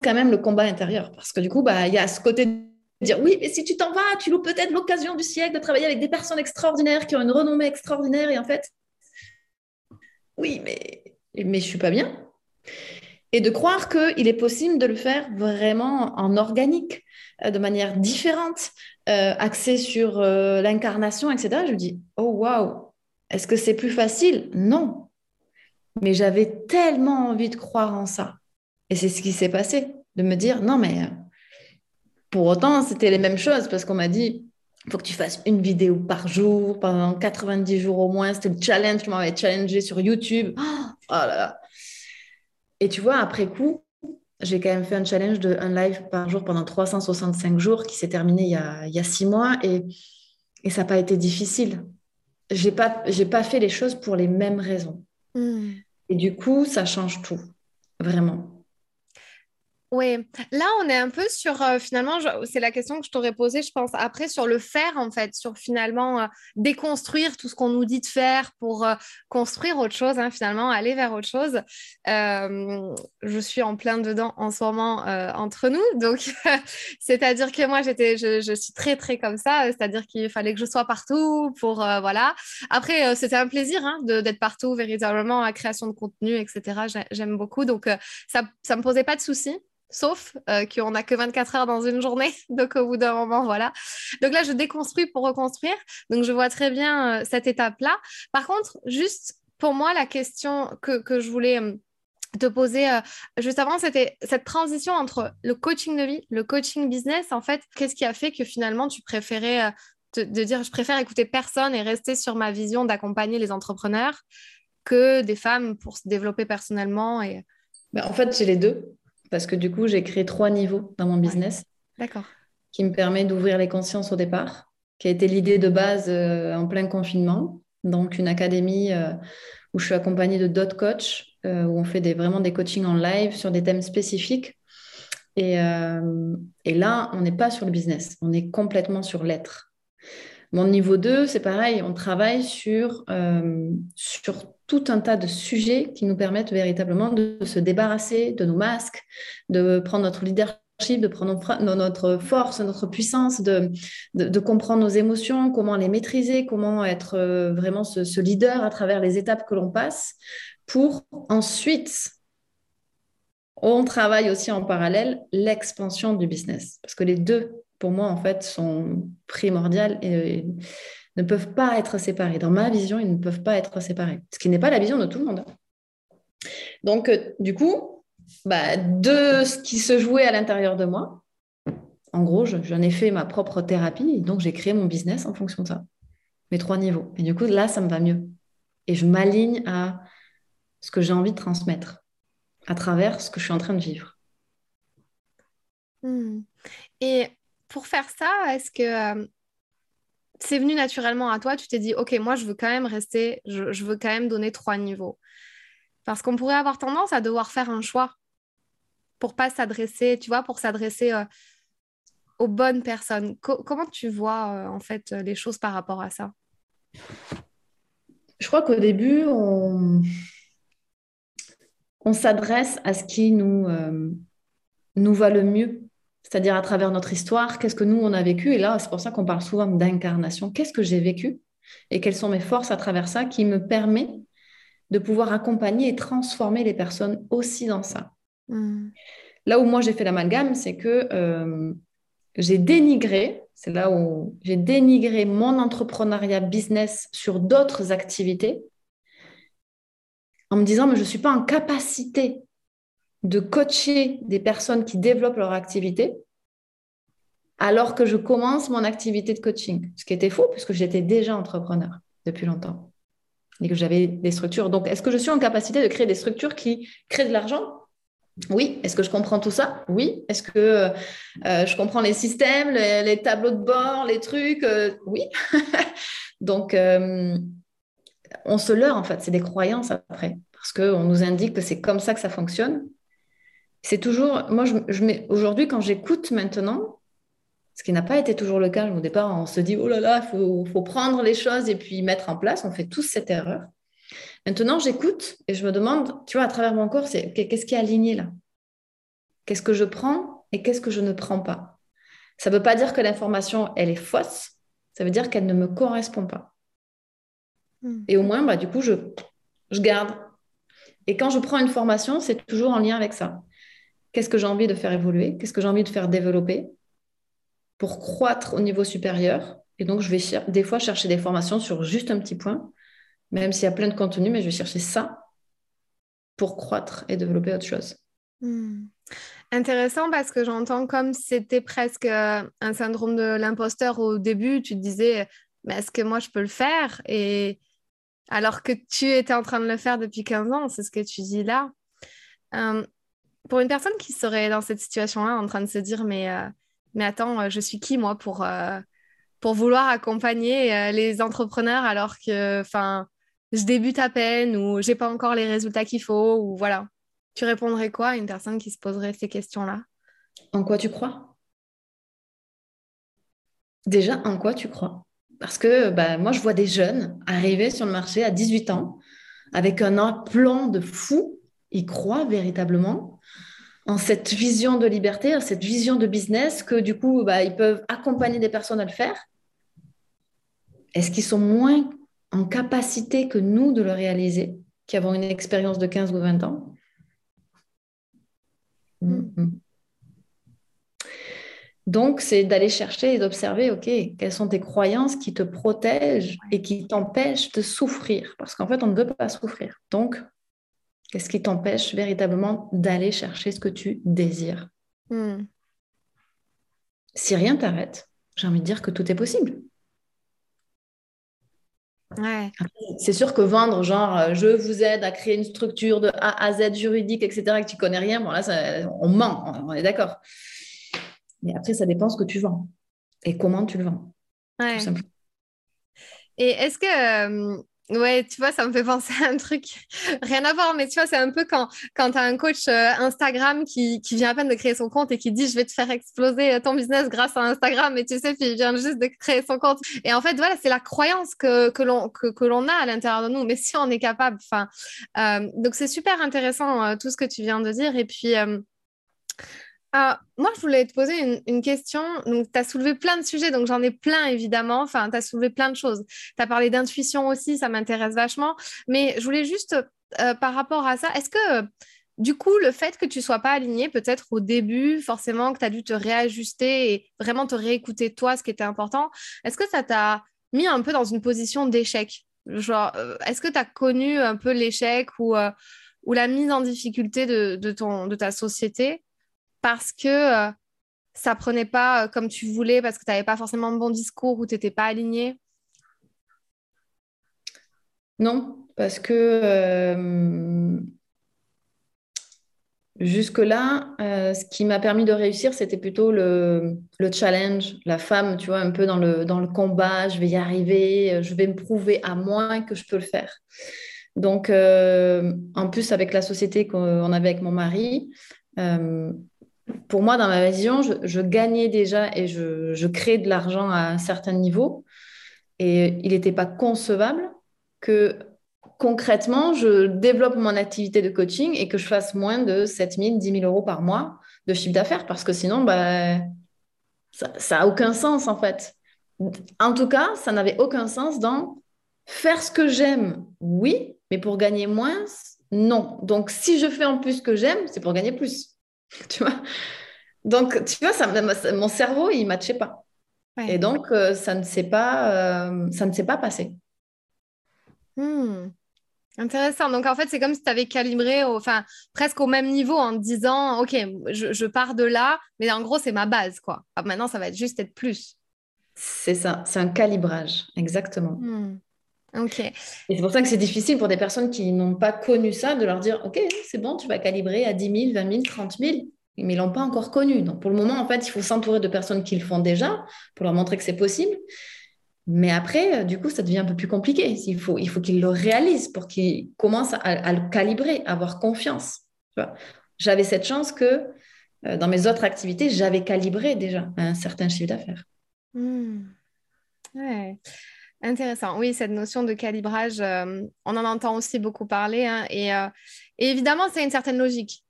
quand même le combat intérieur parce que du coup, bah, il y a ce côté de dire oui, mais si tu t'en vas, tu loues peut-être l'occasion du siècle de travailler avec des personnes extraordinaires qui ont une renommée extraordinaire et en fait, oui, mais, mais je suis pas bien. Et de croire qu'il est possible de le faire vraiment en organique, de manière différente, euh, axée sur euh, l'incarnation, etc., je me dis, oh waouh, est-ce que c'est plus facile? Non. Mais j'avais tellement envie de croire en ça. Et c'est ce qui s'est passé, de me dire, non, mais pour autant, c'était les mêmes choses, parce qu'on m'a dit, il faut que tu fasses une vidéo par jour, pendant 90 jours au moins. C'était le challenge, tu m'avais challengé sur YouTube. Oh, oh là là. Et tu vois, après coup, j'ai quand même fait un challenge de un live par jour pendant 365 jours qui s'est terminé il y, a, il y a, six mois et, et ça n'a pas été difficile. Je n'ai pas, pas fait les choses pour les mêmes raisons. Hmm. Et du coup, ça change tout, vraiment. Oui, là on est un peu sur euh, finalement, c'est la question que je t'aurais posée, je pense, après sur le faire en fait, sur finalement euh, déconstruire tout ce qu'on nous dit de faire pour euh, construire autre chose, hein, finalement, aller vers autre chose. je suis en plein dedans en ce moment entre nous, donc c'est-à-dire que moi j'étais, je, suis très très comme ça, c'est-à-dire qu'il fallait que je sois partout pour voilà. Après c'était un plaisir hein, d'être partout véritablement à création de contenu, etc. J'aime beaucoup, donc ça ça me posait pas de soucis sauf euh, qu'on n'a que 24 heures dans une journée. Donc, au bout d'un moment, voilà. Donc là, je déconstruis pour reconstruire. Donc, je vois très bien euh, cette étape-là. Par contre, juste pour moi, la question que, je voulais euh, te poser juste avant, c'était cette transition entre le coaching de vie, le coaching business. En fait, qu'est-ce qui a fait que finalement, tu préférais de dire je préfère écouter personne et rester sur ma vision d'accompagner les entrepreneurs que des femmes pour se développer personnellement et... Ben, en fait, j'ai les deux parce que du coup, j'ai créé trois niveaux dans mon business. D'accord. Qui me permet d'ouvrir les consciences au départ. qui a été l'idée de base euh, en plein confinement. Donc, une académie euh, où je suis accompagnée de d'autres coachs, où on fait des, vraiment des coachings en live sur des thèmes spécifiques. Et, et là, on n'est pas sur le business, on est complètement sur l'être. Mon niveau 2, c'est pareil, on travaille sur, sur tout un tas de sujets qui nous permettent véritablement de se débarrasser de nos masques, de prendre notre leadership de prendre notre force, notre puissance, de, comprendre nos émotions, comment les maîtriser, comment être euh, vraiment ce, leader à travers les étapes que l'on passe, pour ensuite, on travaille aussi en parallèle l'expansion du business. Parce que les deux, pour moi, en fait, sont primordiales et ne peuvent pas être séparés. Dans ma vision, ils ne peuvent pas être séparés. Ce qui n'est pas la vision de tout le monde. Donc, euh, du coup, bah, de ce qui se jouait à l'intérieur de moi. En gros, j'en ai fait ma propre thérapie donc j'ai créé mon business en fonction de ça. Mes trois niveaux. Et du coup, là, ça me va mieux. Et je m'aligne à ce que j'ai envie de transmettre à travers ce que je suis en train de vivre. Hmm. Et pour faire ça, est-ce que euh, c'est venu naturellement à toi Tu t'es dit, OK, moi, je veux quand même rester, je, veux quand même donner trois niveaux. Parce qu'on pourrait avoir tendance à devoir faire un choix pour pas s'adresser, tu vois, pour s'adresser euh, aux bonnes personnes. comment tu vois euh, en fait les choses par rapport à ça? Je crois qu'au début, on, on s'adresse à ce qui nous, euh, nous va le mieux. C'est-à-dire à travers notre histoire, qu'est-ce que nous, on a vécu. Et là, c'est pour ça qu'on parle souvent d'incarnation. Qu'est-ce que j'ai vécu et quelles sont mes forces à travers ça qui me permet de pouvoir accompagner et transformer les personnes aussi dans ça. Hmm. Là où moi j'ai fait l'amalgame, c'est que euh, j'ai dénigré, c'est là où j'ai dénigré mon entrepreneuriat business sur d'autres activités en me disant, mais je ne suis pas en capacité de coacher des personnes qui développent leur activité alors que je commence mon activité de coaching. Ce qui était faux puisque j'étais déjà entrepreneur depuis longtemps et que j'avais des structures. Donc, est-ce que je suis en capacité de créer des structures qui créent de l'argent? Oui. Est-ce que je comprends tout ça? Oui. Est-ce que euh, je comprends les systèmes, les, tableaux de bord, les trucs? Euh, Oui. Donc, euh, on se leurre en fait. C'est des croyances après. Parce qu'on nous indique que c'est comme ça que ça fonctionne. C'est toujours. Moi, je, mets... aujourd'hui, quand j'écoute maintenant, ce qui n'a pas été toujours le cas au départ, on se dit oh là là, il faut, faut prendre les choses et puis mettre en place. On fait tous cette erreur. Maintenant, j'écoute et je me demande, tu vois, à travers mon corps, c'est qu'est-ce qui est aligné là? Qu'est-ce que je prends et qu'est-ce que je ne prends pas? Ça ne veut pas dire que l'information, elle est fausse, ça veut dire qu'elle ne me correspond pas. Hmm. Et au moins, bah, du coup, je, je garde. Et quand je prends une formation, c'est toujours en lien avec ça. Qu'est-ce que j'ai envie de faire évoluer? Qu'est-ce que j'ai envie de faire développer pour croître au niveau supérieur? Et donc, je vais des fois chercher des formations sur juste un petit point même s'il y a plein de contenu, mais je vais chercher ça pour croître et développer autre chose. Hmm. Intéressant parce que j'entends comme c'était presque euh, un syndrome de l'imposteur au début. Tu te disais, mais est-ce que moi je peux le faire? Et alors que tu étais en train de le faire depuis 15 ans, c'est ce que tu dis là. Euh, pour une personne qui serait dans cette situation-là, en train de se dire, mais, euh, attends, je suis qui moi pour, pour vouloir accompagner les entrepreneurs alors que, je débute à peine ou j'ai pas encore les résultats qu'il faut ou voilà. Tu répondrais quoi à une personne qui se poserait ces questions-là? En quoi tu crois? Déjà, en quoi tu crois? Parce que bah, moi, je vois des jeunes arriver sur le marché à 18 ans avec un plan de fou. Ils croient véritablement en cette vision de liberté, en cette vision de business que du coup, bah, ils peuvent accompagner des personnes à le faire. Est-ce qu'ils sont moins en capacité que nous de le réaliser, qui avons une expérience de 15 ou 20 ans? Mm-hmm. Donc, c'est d'aller chercher et d'observer, OK, quelles sont tes croyances qui te protègent et qui t'empêchent de souffrir Parce qu'en fait, on ne veut pas souffrir. Donc, qu'est-ce qui t'empêche véritablement d'aller chercher ce que tu désires? Mm. Si rien t'arrête, j'ai envie de dire que tout est possible. C'est sûr que vendre, genre, euh, je vous aide à créer une structure de A à Z juridique, etc., et que tu connais rien, bon là, on ment, on est d'accord. Mais après, ça dépend ce que tu vends et comment tu le vends. Et est-ce que, Ouais, tu vois, ça me fait penser à un truc, rien à voir, mais tu vois, c'est un peu quand, quand tu as un coach euh, Instagram qui, qui, vient à peine de créer son compte et qui dit je vais te faire exploser euh, ton business grâce à Instagram, et tu sais, puis il vient juste de créer son compte. Et en fait, voilà, c'est la croyance que, que l'on que, que a à l'intérieur de nous, mais si on est capable, enfin, euh, donc c'est super intéressant tout ce que tu viens de dire. Et puis, ah, moi, je voulais te poser une, question. Donc, tu as soulevé plein de sujets, donc j'en ai plein évidemment. Enfin, tu as soulevé plein de choses. Tu as parlé d'intuition aussi, ça m'intéresse vachement. Mais je voulais juste, euh, par rapport à ça, est-ce que du coup, le fait que tu sois pas aligné, peut-être au début, forcément, que tu as dû te réajuster et vraiment te réécouter toi, ce qui était important, est-ce que ça t'a mis un peu dans une position d'échec? Genre, euh, est-ce que tu as connu un peu l'échec ou, euh, ou la mise en difficulté de, ton, de ta société? Parce que euh, ça prenait pas euh, comme tu voulais, parce que tu n'avais pas forcément de bon discours ou tu n'étais pas aligné? Non, parce que euh, jusque-là, ce qui m'a permis de réussir, c'était plutôt le, challenge, la femme, tu vois, un peu dans le, dans le combat, je vais y arriver, je vais me prouver à moi que je peux le faire. Donc, en plus, avec la société qu'on avait avec mon mari, pour moi, dans ma vision, je, gagnais déjà et je, je créais de l'argent à un certain niveau. Et il n'était pas concevable que concrètement, je développe mon activité de coaching et que je fasse moins de 7 000, 10 000 euros par mois de chiffre d'affaires parce que sinon, bah, ça n'a aucun sens en fait. En tout cas, ça n'avait aucun sens dans faire ce que j'aime, oui, mais pour gagner moins, non. Donc, si je fais en plus ce que j'aime, c'est pour gagner plus. tu vois? Donc, tu vois, ça, mon cerveau, il ne matchait pas. Et donc, euh, ça ne s'est pas, euh, ça ne s'est pas passé. Hmm. Intéressant. Donc, en fait, c'est comme si tu avais calibré enfin, presque au même niveau en disant, OK, je, pars de là, mais en gros, c'est ma base, quoi. Ah, maintenant, ça va être juste être plus. C'est ça, c'est un calibrage, exactement. Hmm. Ok. Et c'est pour ça que c'est difficile pour des personnes qui n'ont pas connu ça de leur dire Ok, c'est bon, tu vas calibrer à 10 000, 20 000, 30 000, mais ils l'ont pas encore connu. Donc pour le moment, en fait, il faut s'entourer de personnes qui le font déjà pour leur montrer que c'est possible. Mais après, euh, du coup, ça devient un peu plus compliqué. Il faut, il faut qu'ils le réalisent pour qu'ils commencent à, le calibrer, à avoir confiance. J'avais cette chance que euh, dans mes autres activités, j'avais calibré déjà un certain chiffre d'affaires. Hmm. Ouais. Intéressant. Oui, cette notion de calibrage, euh, on en entend aussi beaucoup parler. Hein, euh, et, évidemment, c'est une certaine logique.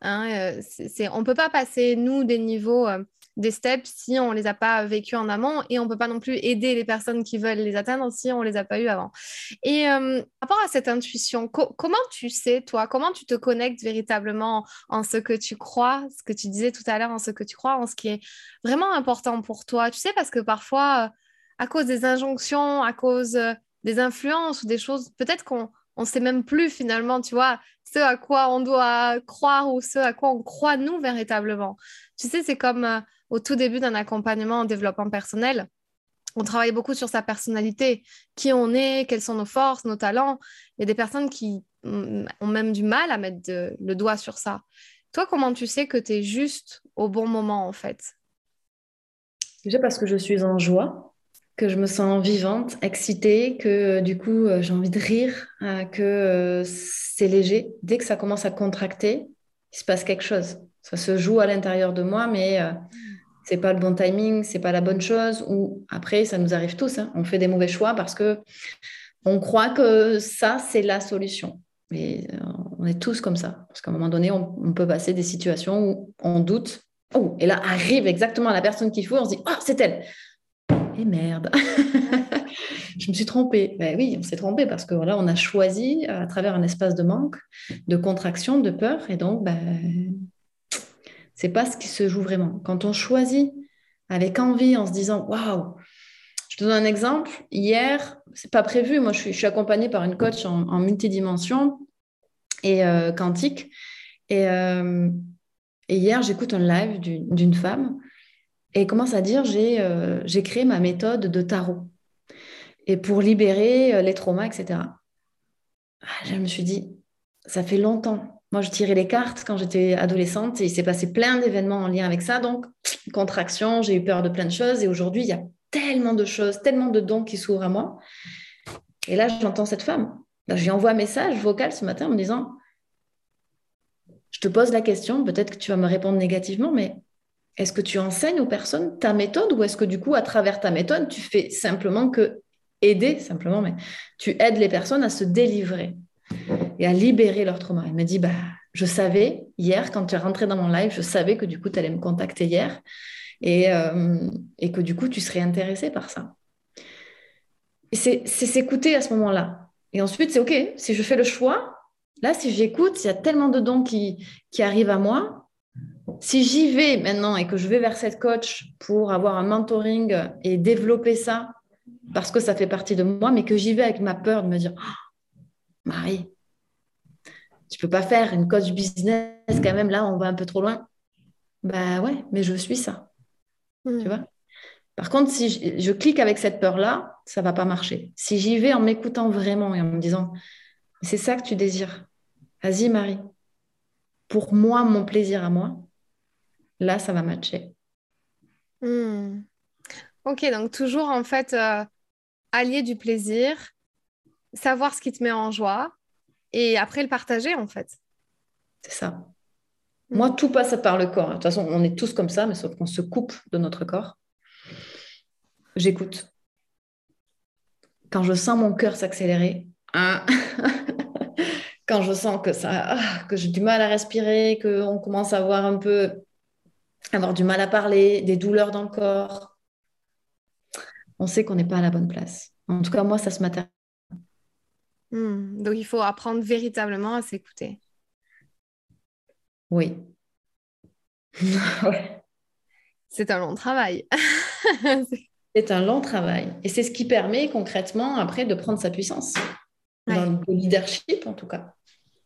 Hein, euh, on ne peut pas passer, nous, des niveaux, des steps si on ne les a pas vécus en amont. Et on ne peut pas non plus aider les personnes qui veulent les atteindre si on ne les a pas eues avant. Et par rapport à cette intuition, comment tu sais, toi, comment tu te connectes véritablement en ce que tu crois, ce que tu disais tout à l'heure, en ce que tu crois, en ce qui est vraiment important pour toi? Tu sais, parce que parfois à cause des injonctions, à cause euh, des influences ou des choses, peut-être qu'on ne sait même plus finalement, tu vois, ce à quoi on doit croire ou ce à quoi on croit nous véritablement. Tu sais, c'est comme euh, au tout début d'un accompagnement en développement personnel. On travaille beaucoup sur sa personnalité, qui on est, quelles sont nos forces, nos talents. Il y a des personnes qui mm, ont même du mal à mettre le doigt sur ça. Toi, comment tu sais que tu es juste au bon moment en fait? Déjà parce que je suis en joie que je me sens vivante, excitée, que du coup euh, j'ai envie de rire, euh, que euh, c'est léger. Dès que ça commence à contracter, il se passe quelque chose. Ça se joue à l'intérieur de moi, mais c'est pas le bon timing, c'est pas la bonne chose. Ou après, ça nous arrive tous. Hein. On fait des mauvais choix parce que on croit que ça c'est la solution. Mais on est tous comme ça, parce qu'à un moment donné, on, peut passer des situations où on doute. Oh, et là arrive exactement la personne qu'il faut. On se dit, oh, c'est elle et merde, je me suis trompée. Ben oui, on s'est trompé parce que voilà, on a choisi à travers un espace de manque, de contraction, de peur, et donc ben, c'est pas ce qui se joue vraiment. Quand on choisit avec envie, en se disant waouh, je te donne un exemple. Hier, c'est pas prévu. Moi, je suis, accompagnée par une coach en, multidimension et euh, quantique. Euh, et hier, j'écoute un live d'une femme et commence à dire euh, j'ai créé ma méthode de tarot et pour libérer euh, les traumas, etc. Ah, je me suis dit, ça fait longtemps. Moi, je tirais les cartes quand j'étais adolescente et il s'est passé plein d'événements en lien avec ça. Donc, contraction, j'ai eu peur de plein de choses et aujourd'hui, il n'y a tellement de choses, tellement de dons qui s'ouvrent à moi. Et là, j'entends cette femme. je lui envoie un message vocal ce matin en me disant Je te pose la question, peut-être que tu vas me répondre négativement, mais est-ce que tu enseignes aux personnes ta méthode ou est-ce que du coup, à travers ta méthode, tu fais simplement que aider, simplement, mais tu aides les personnes à se délivrer et à libérer leur trauma? Elle m'a dit bah, Je savais hier, quand tu es rentré dans mon live, je savais que du coup, tu allais me contacter hier et, euh, et que du coup, tu serais intéressé par ça. C'est s'écouter à ce moment-là. Et ensuite, c'est OK, si je fais le choix, là, si j'écoute, il y a tellement de dons qui, qui arrivent à moi. Si j'y vais maintenant et que je vais vers cette coach pour avoir un mentoring et développer ça, parce que ça fait partie de moi, mais que j'y vais avec ma peur de me dire oh, Marie, tu peux pas faire une coach business quand même, là, on va un peu trop loin. Bah ouais, mais je suis ça. Tu hmm. vois? Par contre, si je, clique avec cette peur-là, ça va pas marcher. Si j'y vais en m'écoutant vraiment et en me disant, c'est ça que tu désires, vas-y Marie, pour moi, mon plaisir à moi, là, ça va matcher. Hmm. Ok, donc toujours en fait euh, allier du plaisir, savoir ce qui te met en joie et après le partager en fait. C'est ça. Moi, tout passe par le corps. De toute façon, on est tous comme ça, mais sauf qu'on se coupe de notre corps j'écoute. Quand je sens mon cœur s'accélérer, hein, quand je sens que ça, que j'ai du mal à respirer, qu'on commence à avoir un peu, avoir du mal à parler, des douleurs dans le corps, on sait qu'on n'est pas à la bonne place. En tout cas, moi, ça se matérialise. Hmm, donc, il faut apprendre véritablement à s'écouter. Oui. C'est un long travail. C'est un long travail. Et c'est ce qui permet concrètement après de prendre sa puissance. Dans le leadership en tout cas.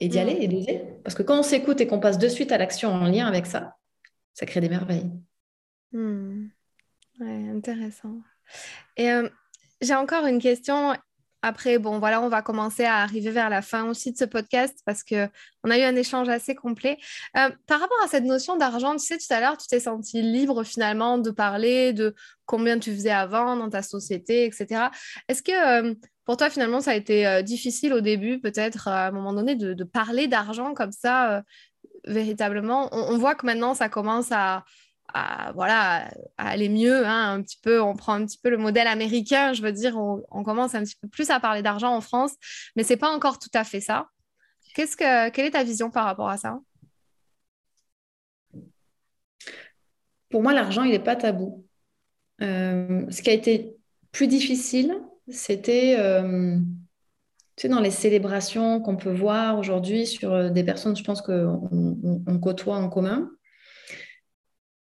Et d'y mm. aller et d'oser. Parce que quand on s'écoute et qu'on passe de suite à l'action en lien avec ça, ça crée des merveilles. Mm. Ouais, intéressant. Et euh, j'ai encore une question après, bon, voilà, on va commencer à arriver vers la fin aussi de ce podcast parce qu'on a eu un échange assez complet. Euh, par rapport à cette notion d'argent, tu sais, tout à l'heure, tu t'es senti libre finalement de parler de combien tu faisais avant dans ta société, etc. Est-ce que euh, pour toi, finalement, ça a été difficile au début, peut-être à un moment donné, de, parler d'argent comme ça, véritablement on, voit que maintenant, ça commence à, voilà, aller mieux, hein, un petit peu, on prend un petit peu le modèle américain, je veux dire, on, commence un petit peu plus à parler d'argent en France, mais c'est pas encore tout à fait ça. Qu'est-ce que, quelle est ta vision par rapport à ça? Pour moi, l'argent, il n'est pas tabou. Euh, ce qui a été plus difficile, c'était euh, dans les célébrations qu'on peut voir aujourd'hui sur euh, des personnes, je pense qu'on côtoie en commun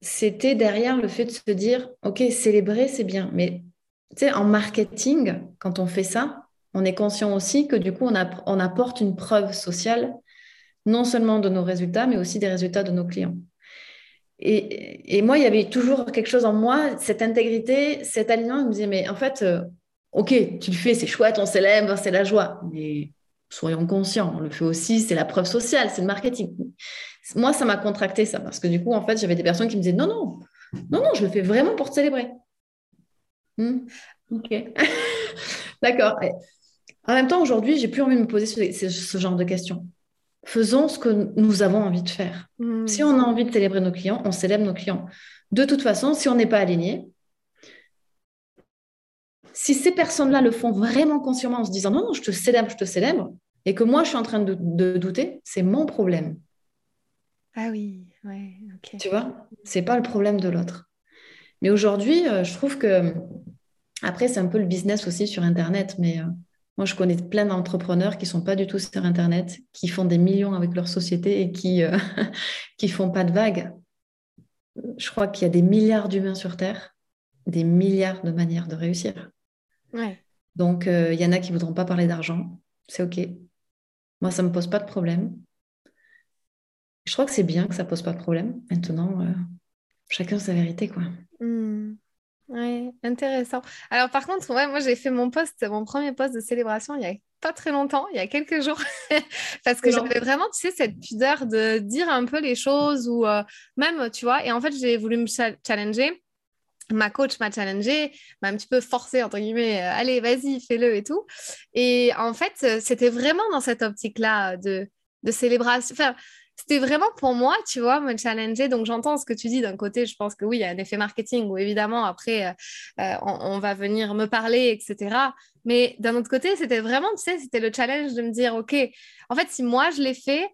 c'était derrière le fait de se dire, OK, célébrer, c'est bien, mais tu sais, en marketing, quand on fait ça, on est conscient aussi que du coup, on, on apporte une preuve sociale, non seulement de nos résultats, mais aussi des résultats de nos clients. Et, moi, il y avait toujours quelque chose en moi, cette intégrité, cet alignement, je me disais, mais en fait, euh, OK, tu le fais, c'est chouette, on célèbre, c'est la joie, mais soyons conscients, on le fait aussi, c'est la preuve sociale, c'est le marketing. Moi, ça m'a contracté ça, parce que du coup, en fait, j'avais des personnes qui me disaient non, non, non, non, je le fais vraiment pour te célébrer. Hmm, ok. D'accord. En même temps, aujourd'hui, j'ai plus envie de me poser ce, genre de questions. Faisons ce que nous avons envie de faire. Hmm. Si on a envie de célébrer nos clients, on célèbre nos clients. De toute façon, si on n'est pas aligné, si ces personnes-là le font vraiment consciemment en se disant non, non, je te célèbre, je te célèbre, et que moi je suis en train de, douter, c'est mon problème. Ah oui, ouais, ok. Tu vois, c'est pas le problème de l'autre. Mais aujourd'hui, euh, je trouve que, après, c'est un peu le business aussi sur Internet, mais euh, moi je connais plein d'entrepreneurs qui sont pas du tout sur Internet, qui font des millions avec leur société et qui, euh, qui font pas de vagues. Je crois qu'il y a des milliards d'humains sur Terre, des milliards de manières de réussir. Donc, il y en a qui ne voudront pas parler d'argent. C'est OK. Moi, ça ne me pose pas de problème. Je crois que c'est bien que ça ne pose pas de problème. Maintenant, euh, chacun sa vérité, quoi. Hmm. Oui, intéressant. Alors, par contre, ouais, moi, j'ai fait mon poste, mon premier poste de célébration il n'y a pas très longtemps, il y a quelques jours, parce que j'avais vraiment, tu sais, cette pudeur de dire un peu les choses ou euh, même, tu vois, et en fait, j'ai voulu me challenger ma coach m'a challengé, m'a un petit peu forcé, entre guillemets, allez, vas-y, fais-le et tout. Et en fait, c'était vraiment dans cette optique-là de, célébration. Enfin, c'était vraiment pour moi, tu vois, me challenger. Donc, j'entends ce que tu dis d'un côté. Je pense que oui, il y a un effet marketing où évidemment, après, euh, euh, on, va venir me parler, etc. Mais d'un autre côté, c'était vraiment, tu sais, c'était le challenge de me dire, OK, en fait, si moi, je l'ai fait,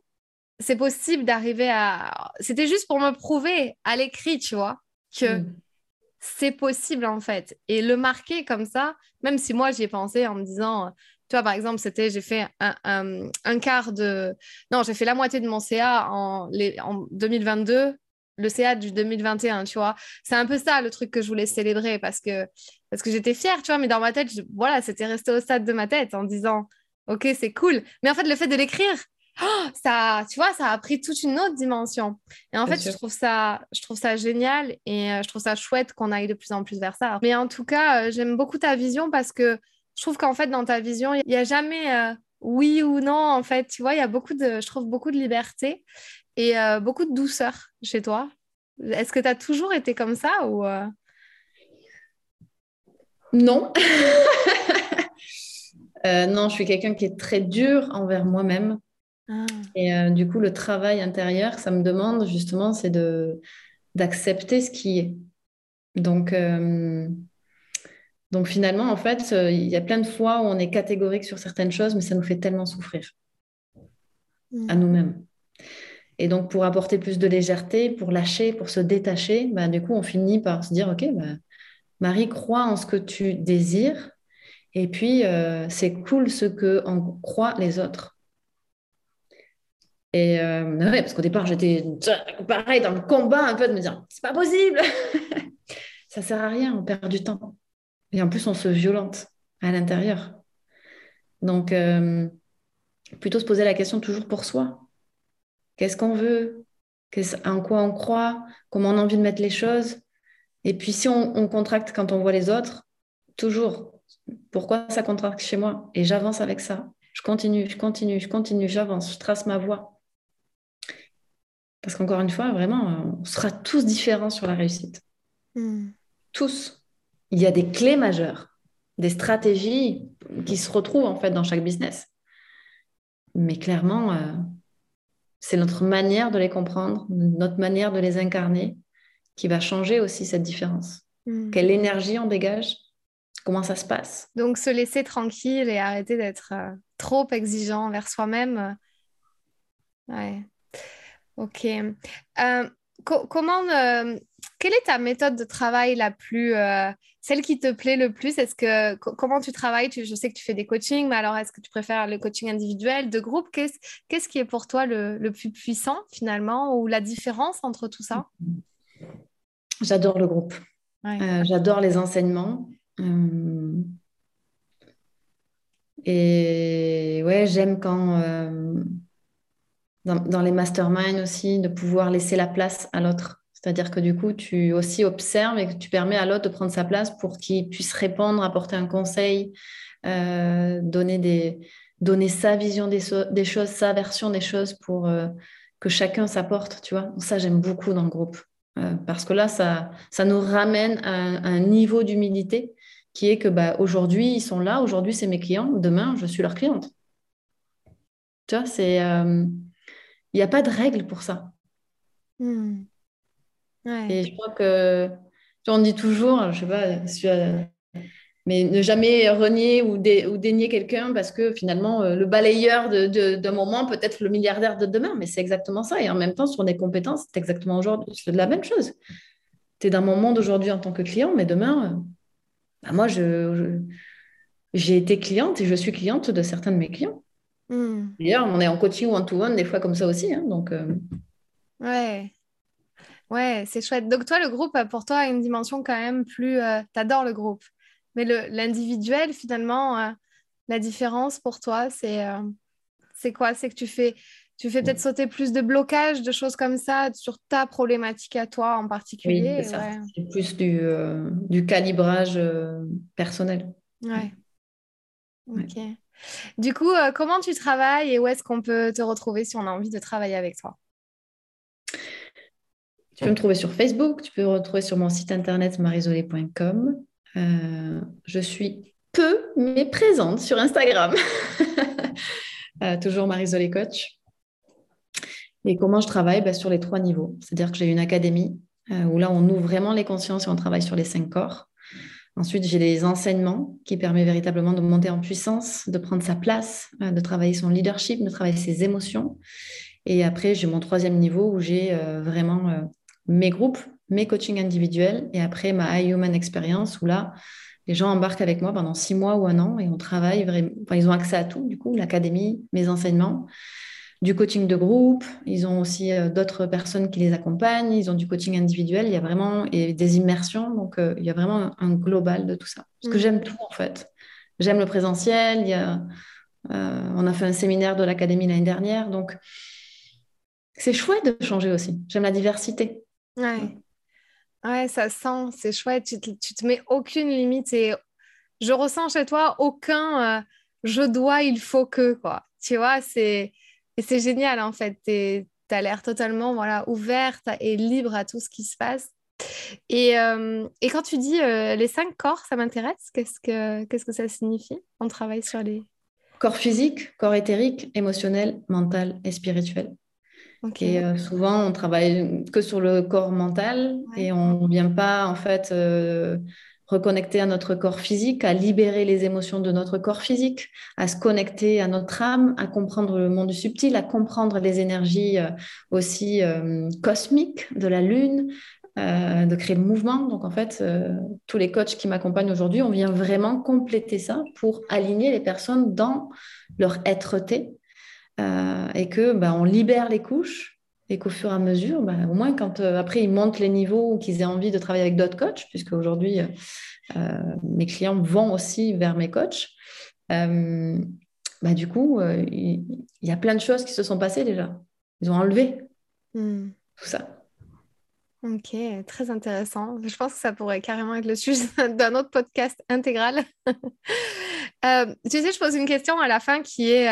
c'est possible d'arriver à... C'était juste pour me prouver à l'écrit, tu vois, que mm. C'est possible, en fait. Et le marquer comme ça, même si moi, j'y ai pensé en me disant, tu vois, par exemple, c'était, j'ai fait un, un, quart de... Non, j'ai fait la moitié de mon CA en, les, en 2022, le CA du 2021, tu vois. C'est un peu ça le truc que je voulais célébrer parce que, parce que j'étais fière, tu vois, mais dans ma tête, voilà, c'était resté au stade de ma tête en disant, OK, c'est cool. Mais en fait, le fait de l'écrire, oh, ça, tu vois, ça a pris toute une autre dimension. Et en fait, je trouve, ça, je trouve ça génial et euh, je trouve ça chouette qu'on aille de plus en plus vers ça. Mais en tout cas, euh, j'aime beaucoup ta vision parce que je trouve qu'en fait, dans ta vision, il n'y a jamais euh, oui ou non. En fait, tu vois, il y a beaucoup de, je trouve beaucoup de liberté et euh, beaucoup de douceur chez toi. Est-ce que tu as toujours été comme ça ou euh? Non. non, je suis quelqu'un qui est très dur envers moi-même. Ah. Et du coup, le travail intérieur, ça me demande justement, c'est de d'accepter ce qui est. Donc, donc finalement, en fait, euh, il y a plein de fois où on est catégorique sur certaines choses, mais ça nous fait tellement souffrir à mm. nous-mêmes. Et donc pour apporter plus de légèreté, pour lâcher, pour se détacher, bah, du coup, on finit par se dire, OK, bah, Marie, crois en ce que tu désires, et puis euh, c'est cool ce que en croient les autres. Et euh, parce qu'au départ, j'étais pareil dans le combat un peu de me dire, c'est pas possible. ça sert à rien, on perd du temps. Et en plus, on se violente à l'intérieur. Donc, euh, plutôt se poser la question toujours pour soi. Qu'est-ce qu'on veut? En quoi on croit? Comment on a envie de mettre les choses? Et puis, si on, contracte quand on voit les autres, toujours, pourquoi ça contracte chez moi? Et j'avance avec ça. Je continue, je continue, je continue, j'avance, je trace ma voie. Parce qu'encore une fois, vraiment, on sera tous différents sur la réussite. Hmm. Tous il y a des clés majeures, des stratégies qui se retrouvent en fait dans chaque business. Mais clairement, euh, c'est notre manière de les comprendre, notre manière de les incarner qui va changer aussi cette différence. Hmm. Quelle énergie on dégage Comment ça se passe Donc se laisser tranquille et arrêter d'être euh, trop exigeant envers soi-même. Euh, ouais. Ok. comment quelle est ta méthode de travail la plus, euh, celle qui te plaît le plus? Est-ce que comment tu travailles? Je sais que tu fais des coachings, mais alors est-ce que tu préfères le coaching individuel, de groupe? Qu'est-ce qu'est-ce qui est pour toi le, le, plus puissant finalement, ou la différence entre tout ça? J'adore le groupe. Euh, j'adore les enseignements. Euh, et ouais, j'aime quand dans, les masterminds aussi de pouvoir laisser la place à l'autre c'est-à-dire que du coup, tu aussi observes et que tu permets à l'autre de prendre sa place pour qu'il puisse répondre, apporter un conseil, euh, donner, des, donner sa vision des, choses, sa version des choses pour euh, que chacun s'apporte, tu vois. Ça, j'aime beaucoup dans le groupe. Euh, parce que là, ça, ça nous ramène à, un niveau d'humilité qui est que bah, aujourd'hui, ils sont là, aujourd'hui, c'est mes clients, demain, je suis leur cliente. Tu vois, c'est... Il n'y a pas de règle pour ça. Hmm. Et je crois que, on dit toujours, je sais pas, mais ne jamais renier ou, dénier quelqu'un parce que finalement, euh, le balayeur d'un moment peut être le milliardaire de demain, mais c'est exactement ça. Et en même temps, sur des compétences, c'est exactement aujourd'hui, c'est la même chose. Tu es dans mon monde aujourd'hui en tant que client, mais demain, euh, bah, moi, je, j'ai été cliente et je suis cliente de certains de mes clients. Hmm. D'ailleurs, on est en coaching one-to-one des fois comme ça aussi. Hein, donc, euh, Ouais. Ouais, c'est chouette. Donc toi, le groupe, euh, pour toi, a une dimension quand même plus... Euh, t'adores le groupe. Mais l'individuel, finalement, euh, la différence pour toi, c'est c'est quoi? C'est que tu fais, tu fais peut-être sauter plus de blocages, de choses comme ça, sur ta problématique à toi en particulier. c'est plus du, du calibrage personnel. Ouais. Ok. Du coup, comment tu travailles et où est-ce qu'on peut te retrouver si on a envie de travailler avec toi? Tu peux me trouver sur Facebook, tu peux me retrouver sur mon site internet marisolé.com. Euh, je suis peu, mais présente sur Instagram. Euh, toujours Marisolé Coach. Et comment je travaille? Bah, Sur les trois niveaux. C'est-à-dire que j'ai une académie euh, où là, on ouvre vraiment les consciences et on travaille sur les cinq corps. Ensuite, j'ai des enseignements qui permettent véritablement de monter en puissance, de prendre sa place, de travailler son leadership, de travailler ses émotions. Et après, j'ai mon troisième niveau où j'ai vraiment mes groupes, mes coachings individuels et après ma High Human Experience où là, les gens embarquent avec moi pendant six mois ou un an et on travaille vraiment. Ils ont accès à tout, du coup, l'académie, mes enseignements, du coaching de groupe. Ils ont aussi euh, d'autres personnes qui les accompagnent. Ils ont du coaching individuel. Il y a vraiment et des immersions. Donc, euh, il y a vraiment un, global de tout ça. Parce que mm. j'aime tout, en fait. J'aime le présentiel. Il y a, euh, on a fait un séminaire de l'académie l'année dernière. Donc, c'est chouette de changer aussi. J'aime la diversité. Ouais. Ouais, ça sent, c'est chouette. Tu te, te mets aucune limite et je ressens chez toi aucun je dois, il faut que, quoi. Tu vois, c'est et c'est génial en fait. Tu as l'air totalement voilà, ouverte et libre à tout ce qui se passe. Et, euh, et quand tu dis euh, les cinq corps, ça m'intéresse. Qu'est-ce que, qu'est-ce que ça signifie On travaille sur les... Corps physique, corps éthérique, émotionnel, mental et spirituel. Et euh, souvent, on travaille que sur le corps mental et on ne vient pas en fait euh, reconnecter à notre corps physique, à libérer les émotions de notre corps physique, à se connecter à notre âme, à comprendre le monde subtil, à comprendre les énergies euh, aussi cosmiques de la lune, de créer le mouvement. Donc en fait, tous les coachs qui m'accompagnent aujourd'hui, on vient vraiment compléter ça pour aligner les personnes dans leur être-té euh, et que bah, on libère les couches et qu'au fur et à mesure, bah, au moins quand euh, après ils montent les niveaux ou qu'ils aient envie de travailler avec d'autres coachs, puisque aujourd'hui euh, mes clients vont aussi vers mes coachs, bah, du coup il y, a plein de choses qui se sont passées déjà. Ils ont enlevé hmm. tout ça. Ok, très intéressant. Je pense que ça pourrait carrément être le sujet d'un autre podcast intégral. tu sais, je pose une question à la fin qui est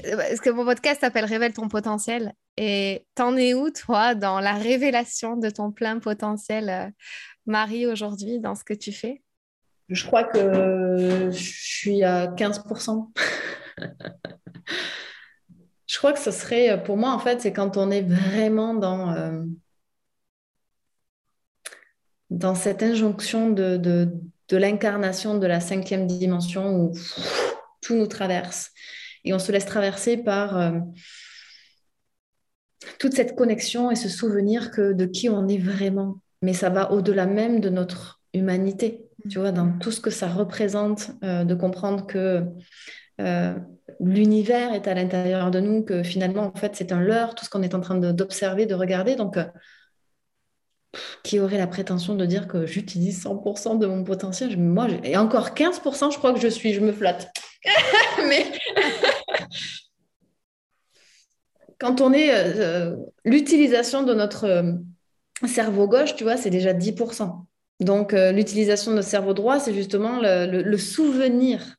parce que mon podcast s'appelle Révèle ton potentiel. Et t'en es où, toi, dans la révélation de ton plein potentiel, euh, Marie, aujourd'hui, dans ce que tu fais? Je crois que je suis à 15%. je crois que ce serait, pour moi, en fait, c'est quand on est vraiment dans, euh, dans cette injonction de, de l'incarnation de la cinquième dimension où tout nous traverse et on se laisse traverser par euh, toute cette connexion et ce souvenir que de qui on est vraiment. Mais ça va au-delà même de notre humanité, tu vois, dans tout ce que ça représente, euh, de comprendre que euh, l'univers est à l'intérieur de nous, que finalement, en fait, c'est un leurre, tout ce qu'on est en train d'observer, de, regarder. Donc, qui aurait la prétention de dire que j'utilise 100% de mon potentiel? Moi, et encore 15%, je crois que je suis, je me flatte. Mais quand on est euh, euh, l'utilisation de notre euh, cerveau gauche, tu vois, c'est déjà 10%. Donc, l'utilisation de notre cerveau droit, c'est justement le, souvenir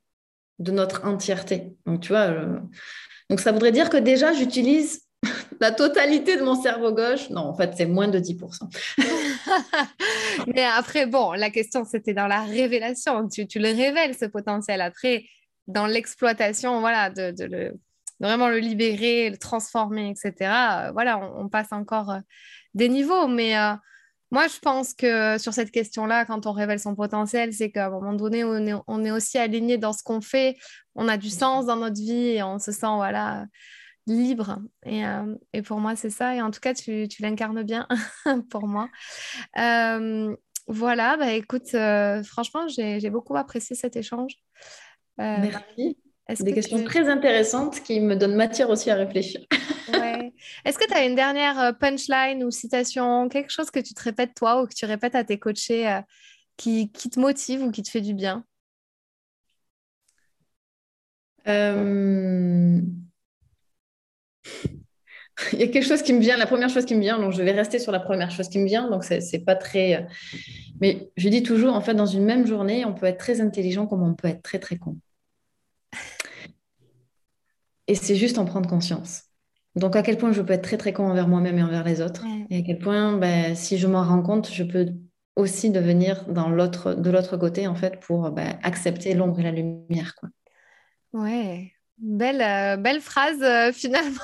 de notre entièreté. Donc, tu vois, donc ça voudrait dire que déjà, j'utilise la totalité de mon cerveau gauche. Non, en fait, c'est moins de 10%. Mais après, bon, la question, c'était dans la révélation. Tu, tu, le révèles, ce potentiel. Après, dans l'exploitation, voilà, de, le, vraiment le libérer, le transformer, etc. Euh, voilà, on, passe encore euh, des niveaux. Mais euh, moi, je pense que sur cette question-là, quand on révèle son potentiel, c'est qu'à un moment donné, on est, on est aussi aligné dans ce qu'on fait, on a du sens dans notre vie et on se sent, voilà libre. Et, pour moi, c'est ça. Et en tout cas, tu, tu l'incarnes bien pour moi. voilà, bah, écoute, franchement, j'ai beaucoup apprécié cet échange. Euh, Merci. Des questions très intéressantes qui me donnent matière aussi à réfléchir. Est-ce que tu as une dernière euh, punchline ou citation, quelque chose que tu te répètes toi ou que tu répètes à tes coachés euh, qui, qui, te motive ou qui te fait du bien? Il y a quelque chose qui me vient, la première chose qui me vient, donc je vais rester sur la première chose qui me vient, donc c'est pas très. Mais je dis toujours, en fait, dans une même journée, on peut être très intelligent comme on peut être très très con. Et c'est juste en prendre conscience. Donc, à quel point je peux être très, très con envers moi-même et envers les autres. Et à quel point, ben, si je m'en rends compte, je peux aussi devenir dans l'autre, de l'autre côté, en fait, pour ben, accepter l'ombre et la lumière. Quoi. Ouais, Belle, euh, belle phrase euh, finalement,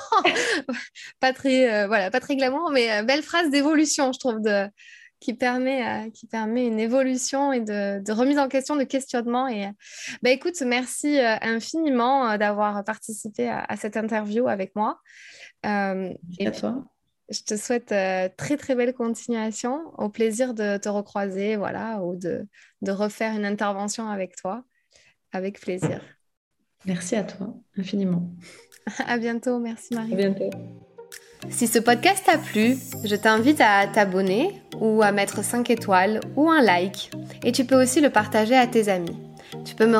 pas très, euh, voilà, pas très glamour, mais belle phrase d'évolution, je trouve, de, qui, permet, qui permet une évolution et de, remise en question, de questionnement. Et, bah, écoute, merci infiniment d'avoir participé à, cette interview avec moi. et à toi. Je te souhaite très très belle continuation, au plaisir de te recroiser, voilà, ou de, de refaire une intervention avec toi, avec plaisir. Merci à toi, infiniment. À bientôt, merci Marie. À bientôt. Si ce podcast t'a plu, je t'invite à t'abonner ou à mettre 5 étoiles ou un like. Et tu peux aussi le partager à tes amis. Tu peux me